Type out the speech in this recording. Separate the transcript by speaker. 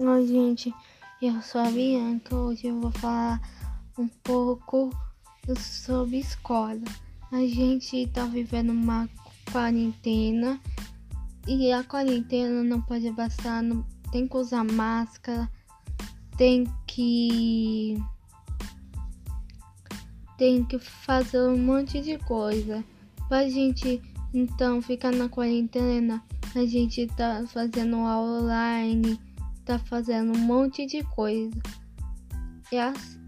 Speaker 1: Oi, gente, eu sou a Bianca. Hoje eu vou falar um pouco sobre escola. A gente tá vivendo uma quarentena e a quarentena não pode bastar, não, tem que usar máscara, tem que tem que fazer um monte de coisa. Pra gente então ficar na quarentena, a gente tá fazendo aula online tá fazendo um monte de coisa. E, assim,